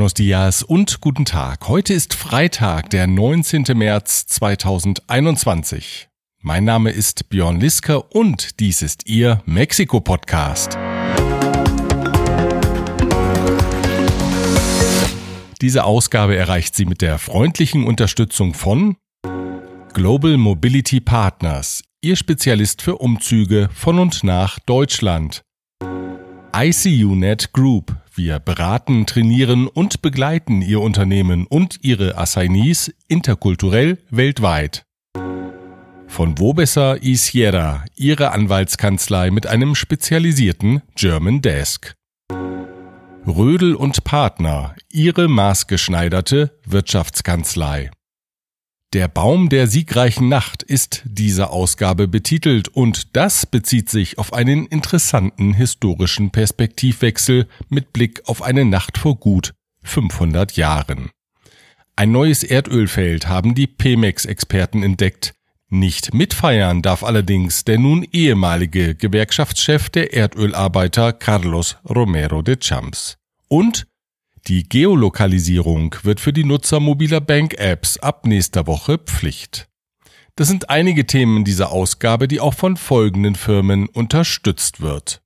Buenos dias und guten Tag. Heute ist Freitag, der 19. März 2021. Mein Name ist Björn Lisker und dies ist Ihr Mexiko-Podcast. Diese Ausgabe erreicht Sie mit der freundlichen Unterstützung von Global Mobility Partners, Ihr Spezialist für Umzüge von und nach Deutschland. ICUNet Group. Wir beraten, trainieren und begleiten Ihr Unternehmen und Ihre Assignees interkulturell weltweit. Von Wobesser Sierra, Ihre Anwaltskanzlei mit einem spezialisierten German Desk. Rödel und Partner, Ihre maßgeschneiderte Wirtschaftskanzlei. Der Baum der siegreichen Nacht ist diese Ausgabe betitelt und das bezieht sich auf einen interessanten historischen Perspektivwechsel mit Blick auf eine Nacht vor gut 500 Jahren. Ein neues Erdölfeld haben die Pemex-Experten entdeckt. Nicht mitfeiern darf allerdings der nun ehemalige Gewerkschaftschef der Erdölarbeiter Carlos Romero de Champs. Und die Geolokalisierung wird für die Nutzer mobiler Bank-Apps ab nächster Woche Pflicht. Das sind einige Themen dieser Ausgabe, die auch von folgenden Firmen unterstützt wird.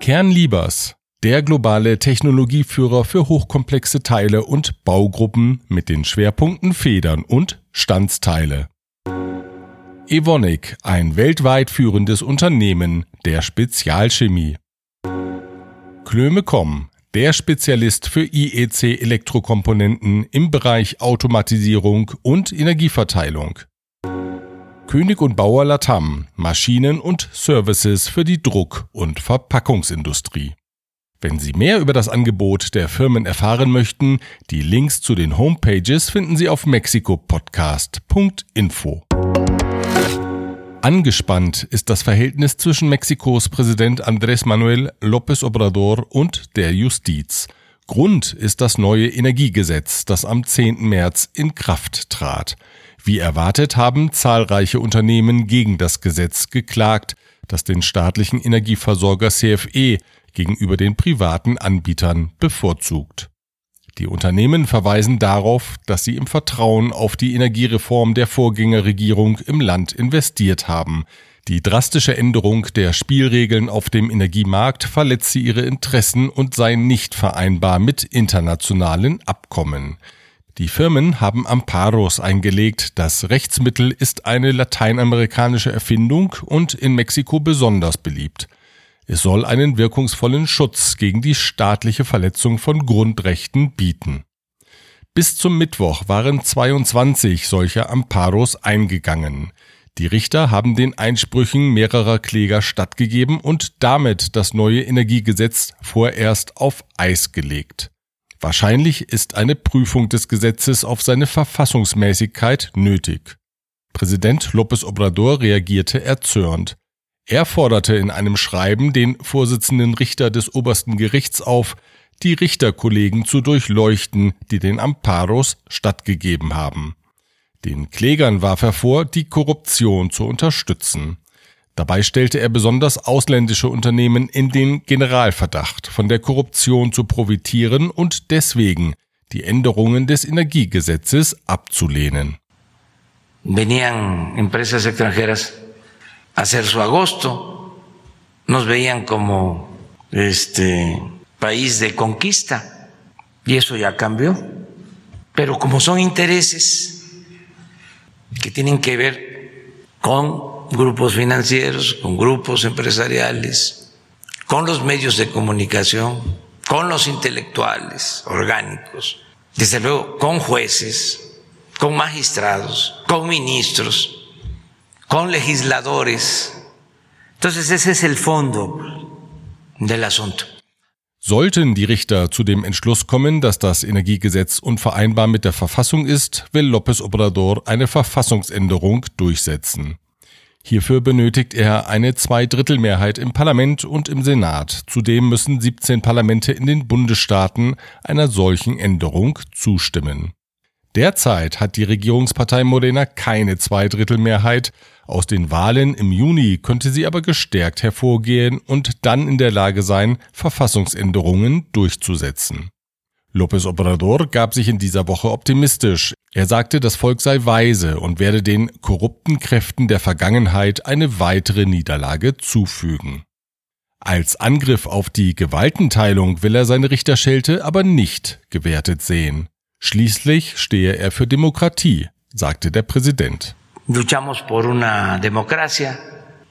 Kernliebers, der globale Technologieführer für hochkomplexe Teile und Baugruppen mit den Schwerpunkten Federn und Standsteile. Evonik, ein weltweit führendes Unternehmen der Spezialchemie. Klöme.com, der Spezialist für IEC-Elektrokomponenten im Bereich Automatisierung und Energieverteilung. König und Bauer Latam, Maschinen und Services für die Druck- und Verpackungsindustrie. Wenn Sie mehr über das Angebot der Firmen erfahren möchten, die Links zu den Homepages finden Sie auf mexikopodcast.info. Angespannt ist das Verhältnis zwischen Mexikos Präsident Andrés Manuel López Obrador und der Justiz. Grund ist das neue Energiegesetz, das am 10. März in Kraft trat. Wie erwartet haben zahlreiche Unternehmen gegen das Gesetz geklagt, das den staatlichen Energieversorger CFE gegenüber den privaten Anbietern bevorzugt. Die Unternehmen verweisen darauf, dass sie im Vertrauen auf die Energiereform der Vorgängerregierung im Land investiert haben. Die drastische Änderung der Spielregeln auf dem Energiemarkt verletze ihre Interessen und sei nicht vereinbar mit internationalen Abkommen. Die Firmen haben Amparos eingelegt. Das Rechtsmittel ist eine lateinamerikanische Erfindung und in Mexiko besonders beliebt. Es soll einen wirkungsvollen Schutz gegen die staatliche Verletzung von Grundrechten bieten. Bis zum Mittwoch waren 22 solcher Amparos eingegangen. Die Richter haben den Einsprüchen mehrerer Kläger stattgegeben und damit das neue Energiegesetz vorerst auf Eis gelegt. Wahrscheinlich ist eine Prüfung des Gesetzes auf seine Verfassungsmäßigkeit nötig. Präsident López Obrador reagierte erzürnt. Er forderte in einem Schreiben den Vorsitzenden Richter des obersten Gerichts auf, die Richterkollegen zu durchleuchten, die den Amparos stattgegeben haben. Den Klägern warf er vor, die Korruption zu unterstützen. Dabei stellte er besonders ausländische Unternehmen in den Generalverdacht, von der Korruption zu profitieren und deswegen die Änderungen des Energiegesetzes abzulehnen. Venían empresas extranjeras hacer su agosto. Nos veían como este país de conquista y eso ya cambió. Pero como son intereses que tienen que ver con grupos financieros, con grupos empresariales, con los medios de comunicación, con los intelectuales orgánicos, desde luego con jueces, con magistrados, con ministros, con legisladores. Entonces ese es el fondo del asunto. Sollten die Richter zu dem Entschluss kommen, dass das Energiegesetz unvereinbar mit der Verfassung ist, will López Obrador eine Verfassungsänderung durchsetzen. Hierfür benötigt er eine Zweidrittelmehrheit im Parlament und im Senat. Zudem müssen 17 Parlamente in den Bundesstaaten einer solchen Änderung zustimmen. Derzeit hat die Regierungspartei Morena keine Zweidrittelmehrheit. Aus den Wahlen im Juni könnte sie aber gestärkt hervorgehen und dann in der Lage sein, Verfassungsänderungen durchzusetzen. López Obrador gab sich in dieser Woche optimistisch. Er sagte, das Volk sei weise und werde den korrupten Kräften der Vergangenheit eine weitere Niederlage zufügen. Als Angriff auf die Gewaltenteilung will er seine Richterschelte aber nicht gewertet sehen. Schließlich stehe er für Demokratie, sagte der Präsident. Luchamos por una democracia,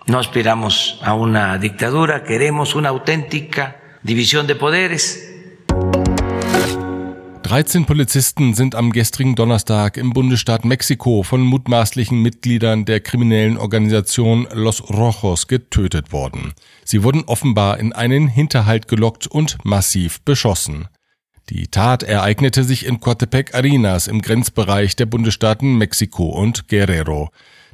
no aspiramos a una dictadura, queremos una auténtica división de poderes. 13 Polizisten sind am gestrigen Donnerstag im Bundesstaat Mexiko von mutmaßlichen Mitgliedern der kriminellen Organisation Los Rojos getötet worden. Sie wurden offenbar in einen Hinterhalt gelockt und massiv beschossen. Die Tat ereignete sich in Coatepec Arenas im Grenzbereich der Bundesstaaten Mexiko und Guerrero.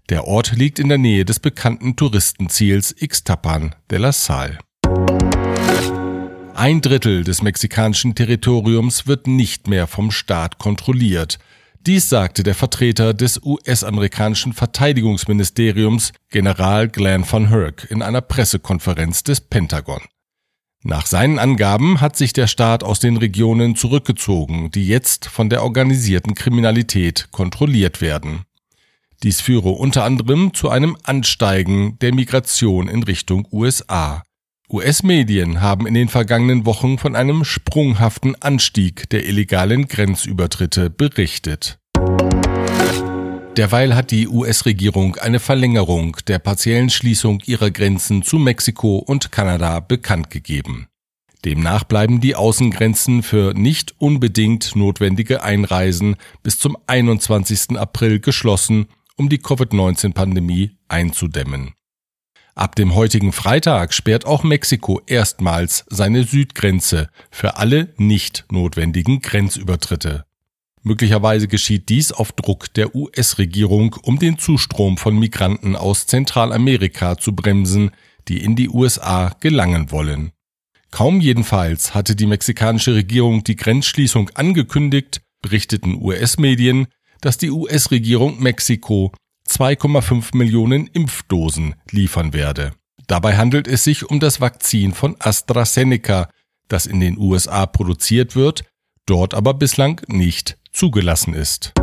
Der Ort liegt in der Nähe des bekannten Touristenziels Ixtapan de la Sal. Ein Drittel des mexikanischen Territoriums wird nicht mehr vom Staat kontrolliert. Dies sagte der Vertreter des US-amerikanischen Verteidigungsministeriums, General Glenn van Herk, in einer Pressekonferenz des Pentagon. Nach seinen Angaben hat sich der Staat aus den Regionen zurückgezogen, die jetzt von der organisierten Kriminalität kontrolliert werden. Dies führe unter anderem zu einem Ansteigen der Migration in Richtung USA. US-Medien haben in den vergangenen Wochen von einem sprunghaften Anstieg der illegalen Grenzübertritte berichtet. Derweil hat die US-Regierung eine Verlängerung der partiellen Schließung ihrer Grenzen zu Mexiko und Kanada bekannt gegeben. Demnach bleiben die Außengrenzen für nicht unbedingt notwendige Einreisen bis zum 21. April geschlossen, um die Covid-19-Pandemie einzudämmen. Ab dem heutigen Freitag sperrt auch Mexiko erstmals seine Südgrenze für alle nicht notwendigen Grenzübertritte. Möglicherweise geschieht dies auf Druck der US-Regierung, um den Zustrom von Migranten aus Zentralamerika zu bremsen, die in die USA gelangen wollen. Kaum jedenfalls hatte die mexikanische Regierung die Grenzschließung angekündigt, berichteten US-Medien, dass die US-Regierung Mexiko 2,5 Millionen Impfdosen liefern werde. Dabei handelt es sich um das Vakzin von AstraZeneca, das in den USA produziert wird, dort aber bislang nicht zugelassen ist.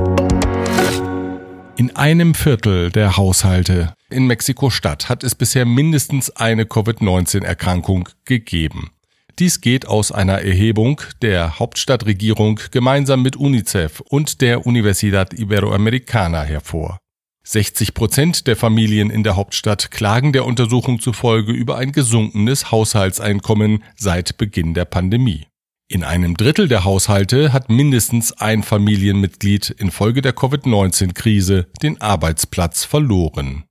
In einem Viertel der Haushalte in Mexiko-Stadt hat es bisher mindestens eine Covid-19-Erkrankung gegeben. Dies geht aus einer Erhebung der Hauptstadtregierung gemeinsam mit UNICEF und der Universidad Iberoamericana hervor. 60 Prozent der Familien in der Hauptstadt klagen der Untersuchung zufolge über ein gesunkenes Haushaltseinkommen seit Beginn der Pandemie. In einem Drittel der Haushalte hat mindestens ein Familienmitglied infolge der Covid-19-Krise den Arbeitsplatz verloren.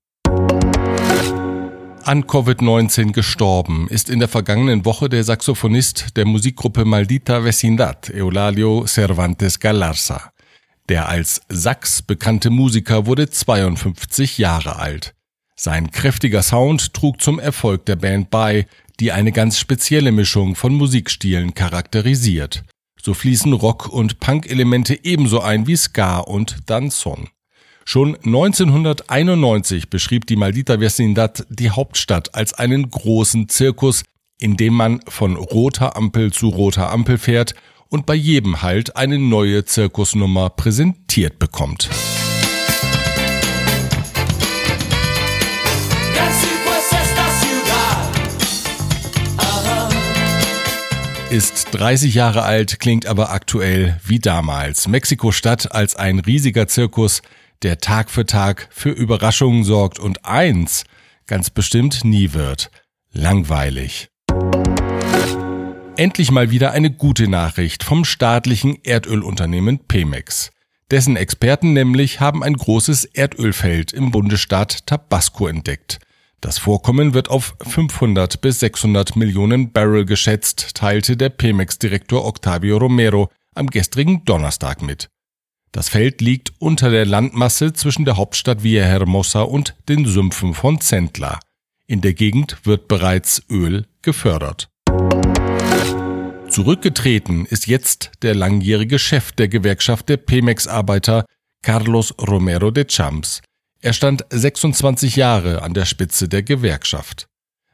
An Covid-19 gestorben ist in der vergangenen Woche der Saxophonist der Musikgruppe Maldita Vecindad, Eulalio Cervantes Galarza. Der als Sax bekannte Musiker wurde 52 Jahre alt. Sein kräftiger Sound trug zum Erfolg der Band bei, die eine ganz spezielle Mischung von Musikstilen charakterisiert. So fließen Rock- und Punk-Elemente ebenso ein wie Ska und Danzon. Schon 1991 beschrieb die Maldita Vecindad die Hauptstadt als einen großen Zirkus, in dem man von roter Ampel zu roter Ampel fährt und bei jedem Halt eine neue Zirkusnummer präsentiert bekommt. Ist 30 Jahre alt, klingt aber aktuell wie damals. Mexiko-Stadt als ein riesiger Zirkus, der Tag für Tag für Überraschungen sorgt und eins ganz bestimmt nie wird. Langweilig. Endlich mal wieder eine gute Nachricht vom staatlichen Erdölunternehmen Pemex. Dessen Experten nämlich haben ein großes Erdölfeld im Bundesstaat Tabasco entdeckt. Das Vorkommen wird auf 500 bis 600 Millionen Barrel geschätzt, teilte der Pemex-Direktor Octavio Romero am gestrigen Donnerstag mit. Das Feld liegt unter der Landmasse zwischen der Hauptstadt Villahermosa und den Sümpfen von Zentla. In der Gegend wird bereits Öl gefördert. Zurückgetreten ist jetzt der langjährige Chef der Gewerkschaft der Pemex-Arbeiter, Carlos Romero de Champs. Er stand 26 Jahre an der Spitze der Gewerkschaft.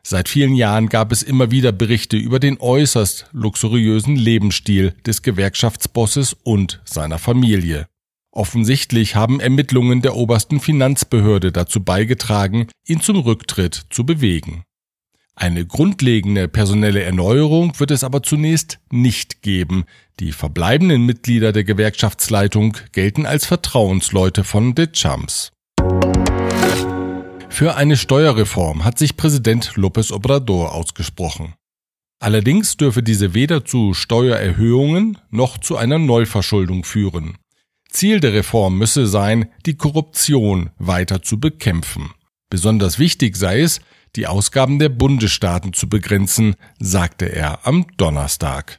Seit vielen Jahren gab es immer wieder Berichte über den äußerst luxuriösen Lebensstil des Gewerkschaftsbosses und seiner Familie. Offensichtlich haben Ermittlungen der obersten Finanzbehörde dazu beigetragen, ihn zum Rücktritt zu bewegen. Eine grundlegende personelle Erneuerung wird es aber zunächst nicht geben. Die verbleibenden Mitglieder der Gewerkschaftsleitung gelten als Vertrauensleute von De Champs. Für eine Steuerreform hat sich Präsident López Obrador ausgesprochen. Allerdings dürfe diese weder zu Steuererhöhungen noch zu einer Neuverschuldung führen. Ziel der Reform müsse sein, die Korruption weiter zu bekämpfen. Besonders wichtig sei es, die Ausgaben der Bundesstaaten zu begrenzen, sagte er am Donnerstag.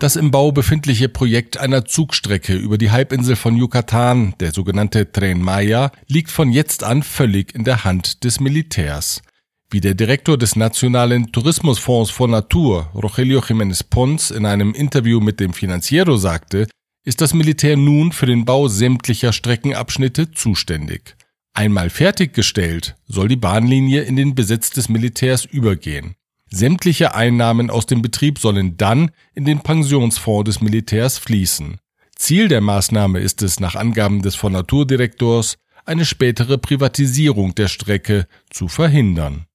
Das im Bau befindliche Projekt einer Zugstrecke über die Halbinsel von Yucatan, der sogenannte Tren Maya, liegt von jetzt an völlig in der Hand des Militärs. Wie der Direktor des Nationalen Tourismusfonds for Natur, Rogelio Jiménez Pons, in einem Interview mit dem Financiero sagte, ist das Militär nun für den Bau sämtlicher Streckenabschnitte zuständig. Einmal fertiggestellt, soll die Bahnlinie in den Besitz des Militärs übergehen. Sämtliche Einnahmen aus dem Betrieb sollen dann in den Pensionsfonds des Militärs fließen. Ziel der Maßnahme ist es nach Angaben des von Naturdirektors, eine spätere Privatisierung der Strecke zu verhindern.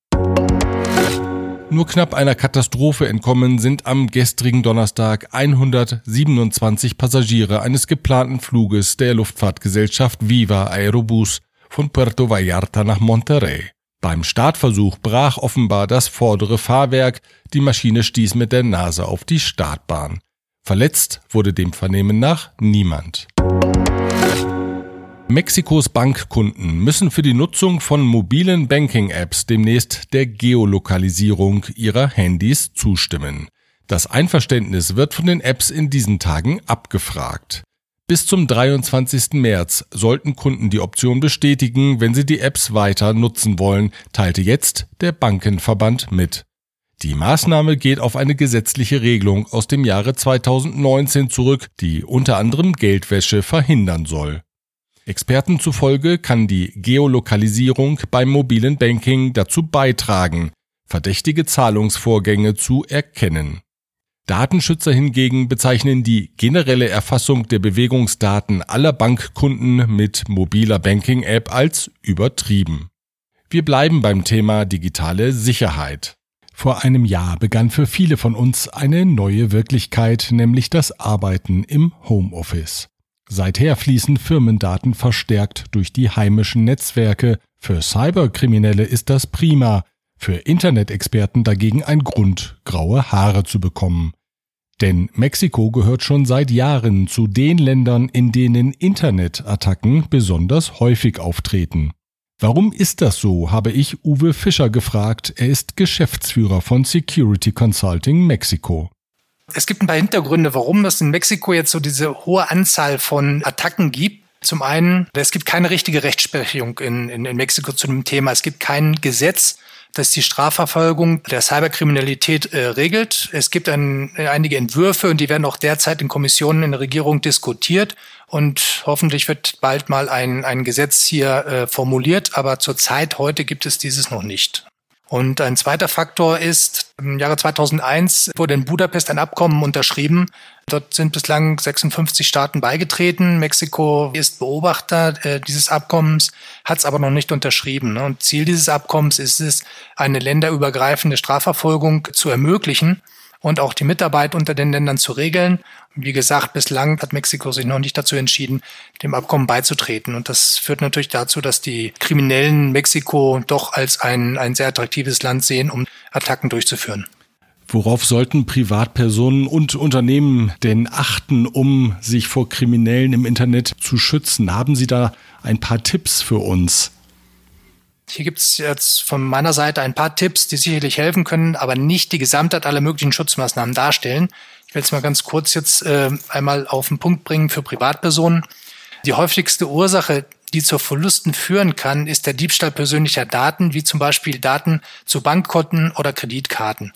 Nur knapp einer Katastrophe entkommen sind am gestrigen Donnerstag 127 Passagiere eines geplanten Fluges der Luftfahrtgesellschaft Viva Aerobus von Puerto Vallarta nach Monterrey. Beim Startversuch brach offenbar das vordere Fahrwerk, die Maschine stieß mit der Nase auf die Startbahn. Verletzt wurde dem Vernehmen nach niemand. Mexikos Bankkunden müssen für die Nutzung von mobilen Banking-Apps demnächst der Geolokalisierung ihrer Handys zustimmen. Das Einverständnis wird von den Apps in diesen Tagen abgefragt. Bis zum 23. März sollten Kunden die Option bestätigen, wenn sie die Apps weiter nutzen wollen, teilte jetzt der Bankenverband mit. Die Maßnahme geht auf eine gesetzliche Regelung aus dem Jahre 2019 zurück, die unter anderem Geldwäsche verhindern soll. Experten zufolge kann die Geolokalisierung beim mobilen Banking dazu beitragen, verdächtige Zahlungsvorgänge zu erkennen. Datenschützer hingegen bezeichnen die generelle Erfassung der Bewegungsdaten aller Bankkunden mit mobiler Banking-App als übertrieben. Wir bleiben beim Thema digitale Sicherheit. Vor einem Jahr begann für viele von uns eine neue Wirklichkeit, nämlich das Arbeiten im Homeoffice. Seither fließen Firmendaten verstärkt durch die heimischen Netzwerke. Für Cyberkriminelle ist das prima, für Internet-Experten dagegen ein Grund, graue Haare zu bekommen. Denn Mexiko gehört schon seit Jahren zu den Ländern, in denen Internetattacken besonders häufig auftreten. Warum ist das so, habe ich Uwe Fischer gefragt. Er ist Geschäftsführer von Security Consulting Mexiko. Es gibt ein paar Hintergründe, warum es in Mexiko jetzt so diese hohe Anzahl von Attacken gibt. Zum einen, es gibt keine richtige Rechtsprechung in, in, in Mexiko zu dem Thema. Es gibt kein Gesetz, das die Strafverfolgung der Cyberkriminalität äh, regelt. Es gibt ein, einige Entwürfe und die werden auch derzeit in Kommissionen in der Regierung diskutiert. Und hoffentlich wird bald mal ein, ein Gesetz hier äh, formuliert. Aber zurzeit heute gibt es dieses noch nicht. Und ein zweiter Faktor ist, im Jahre 2001 wurde in Budapest ein Abkommen unterschrieben. Dort sind bislang 56 Staaten beigetreten. Mexiko ist Beobachter äh, dieses Abkommens, hat es aber noch nicht unterschrieben. Ne? Und Ziel dieses Abkommens ist es, eine länderübergreifende Strafverfolgung zu ermöglichen und auch die Mitarbeit unter den Ländern zu regeln. Wie gesagt, bislang hat Mexiko sich noch nicht dazu entschieden, dem Abkommen beizutreten. Und das führt natürlich dazu, dass die Kriminellen Mexiko doch als ein, ein sehr attraktives Land sehen, um Attacken durchzuführen. Worauf sollten Privatpersonen und Unternehmen denn achten, um sich vor Kriminellen im Internet zu schützen? Haben Sie da ein paar Tipps für uns? Hier gibt es jetzt von meiner Seite ein paar Tipps, die sicherlich helfen können, aber nicht die Gesamtheit aller möglichen Schutzmaßnahmen darstellen. Ich will es mal ganz kurz jetzt äh, einmal auf den Punkt bringen für Privatpersonen. Die häufigste Ursache, die zu Verlusten führen kann, ist der Diebstahl persönlicher Daten, wie zum Beispiel Daten zu Bankkonten oder Kreditkarten.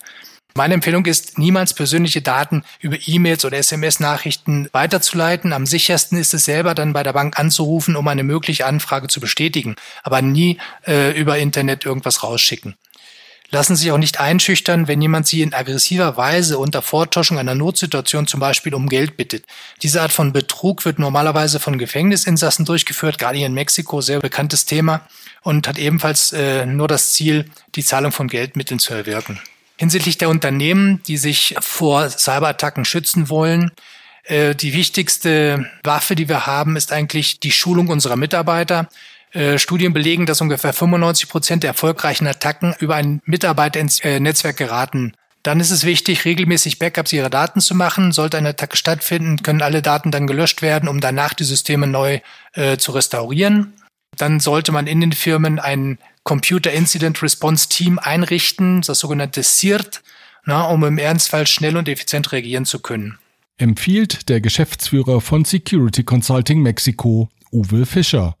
Meine Empfehlung ist, niemals persönliche Daten über E-Mails oder SMS-Nachrichten weiterzuleiten. Am sichersten ist es selber dann bei der Bank anzurufen, um eine mögliche Anfrage zu bestätigen, aber nie äh, über Internet irgendwas rausschicken. Lassen Sie sich auch nicht einschüchtern, wenn jemand Sie in aggressiver Weise unter Vortäuschung einer Notsituation zum Beispiel um Geld bittet. Diese Art von Betrug wird normalerweise von Gefängnisinsassen durchgeführt, gerade hier in Mexiko, sehr bekanntes Thema und hat ebenfalls äh, nur das Ziel, die Zahlung von Geldmitteln zu erwirken. Hinsichtlich der Unternehmen, die sich vor Cyberattacken schützen wollen, äh, die wichtigste Waffe, die wir haben, ist eigentlich die Schulung unserer Mitarbeiter. Äh, Studien belegen, dass ungefähr 95 Prozent der erfolgreichen Attacken über einen Mitarbeiter ins äh, Netzwerk geraten. Dann ist es wichtig, regelmäßig Backups ihrer Daten zu machen. Sollte eine Attacke stattfinden, können alle Daten dann gelöscht werden, um danach die Systeme neu äh, zu restaurieren. Dann sollte man in den Firmen ein Computer Incident Response Team einrichten, das sogenannte CIRT, na, um im Ernstfall schnell und effizient reagieren zu können. Empfiehlt der Geschäftsführer von Security Consulting Mexiko, Uwe Fischer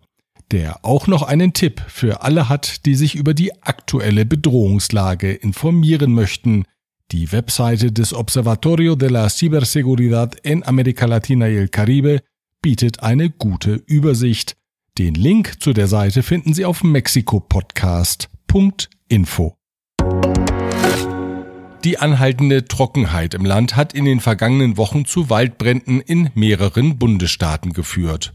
der auch noch einen Tipp für alle hat, die sich über die aktuelle Bedrohungslage informieren möchten. Die Webseite des Observatorio de la Ciberseguridad en América Latina y el Caribe bietet eine gute Übersicht. Den Link zu der Seite finden Sie auf mexikopodcast.info. Die anhaltende Trockenheit im Land hat in den vergangenen Wochen zu Waldbränden in mehreren Bundesstaaten geführt.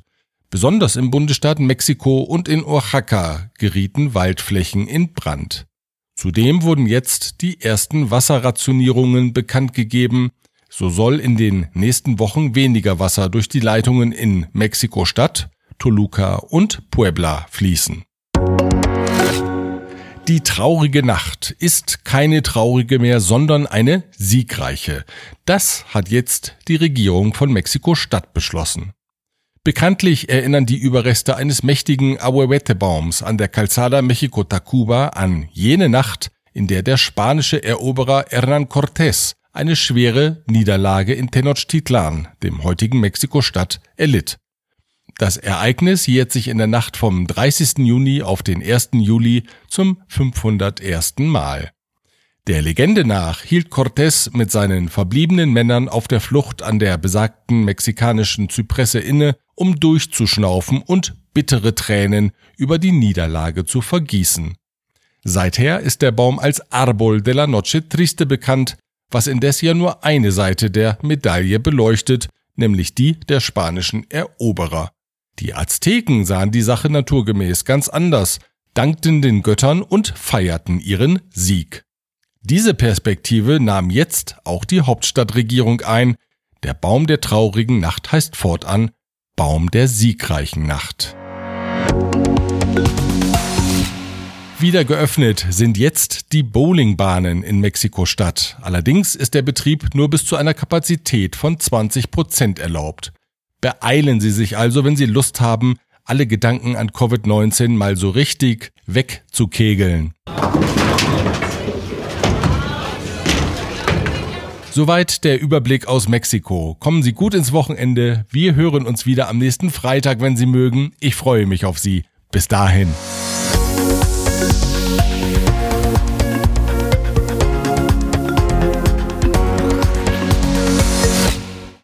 Besonders im Bundesstaat Mexiko und in Oaxaca gerieten Waldflächen in Brand. Zudem wurden jetzt die ersten Wasserrationierungen bekannt gegeben. So soll in den nächsten Wochen weniger Wasser durch die Leitungen in Mexiko-Stadt, Toluca und Puebla fließen. Die traurige Nacht ist keine traurige mehr, sondern eine siegreiche. Das hat jetzt die Regierung von Mexiko-Stadt beschlossen. Bekanntlich erinnern die Überreste eines mächtigen Ahuehuete-Baums an der Calzada Mexico-Tacuba an jene Nacht, in der der spanische Eroberer Hernán Cortés eine schwere Niederlage in Tenochtitlan, dem heutigen Mexiko-Stadt, erlitt. Das Ereignis jährt sich in der Nacht vom 30. Juni auf den 1. Juli zum 501. Mal. Der Legende nach hielt Cortés mit seinen verbliebenen Männern auf der Flucht an der besagten mexikanischen Zypresse inne um durchzuschnaufen und bittere Tränen über die Niederlage zu vergießen. Seither ist der Baum als Arbol de la Noche Triste bekannt, was indes ja nur eine Seite der Medaille beleuchtet, nämlich die der spanischen Eroberer. Die Azteken sahen die Sache naturgemäß ganz anders, dankten den Göttern und feierten ihren Sieg. Diese Perspektive nahm jetzt auch die Hauptstadtregierung ein. Der Baum der traurigen Nacht heißt fortan Baum der siegreichen Nacht. Wieder geöffnet sind jetzt die Bowlingbahnen in Mexiko-Stadt. Allerdings ist der Betrieb nur bis zu einer Kapazität von 20 Prozent erlaubt. Beeilen Sie sich also, wenn Sie Lust haben, alle Gedanken an Covid-19 mal so richtig wegzukegeln. Soweit der Überblick aus Mexiko. Kommen Sie gut ins Wochenende. Wir hören uns wieder am nächsten Freitag, wenn Sie mögen. Ich freue mich auf Sie. Bis dahin.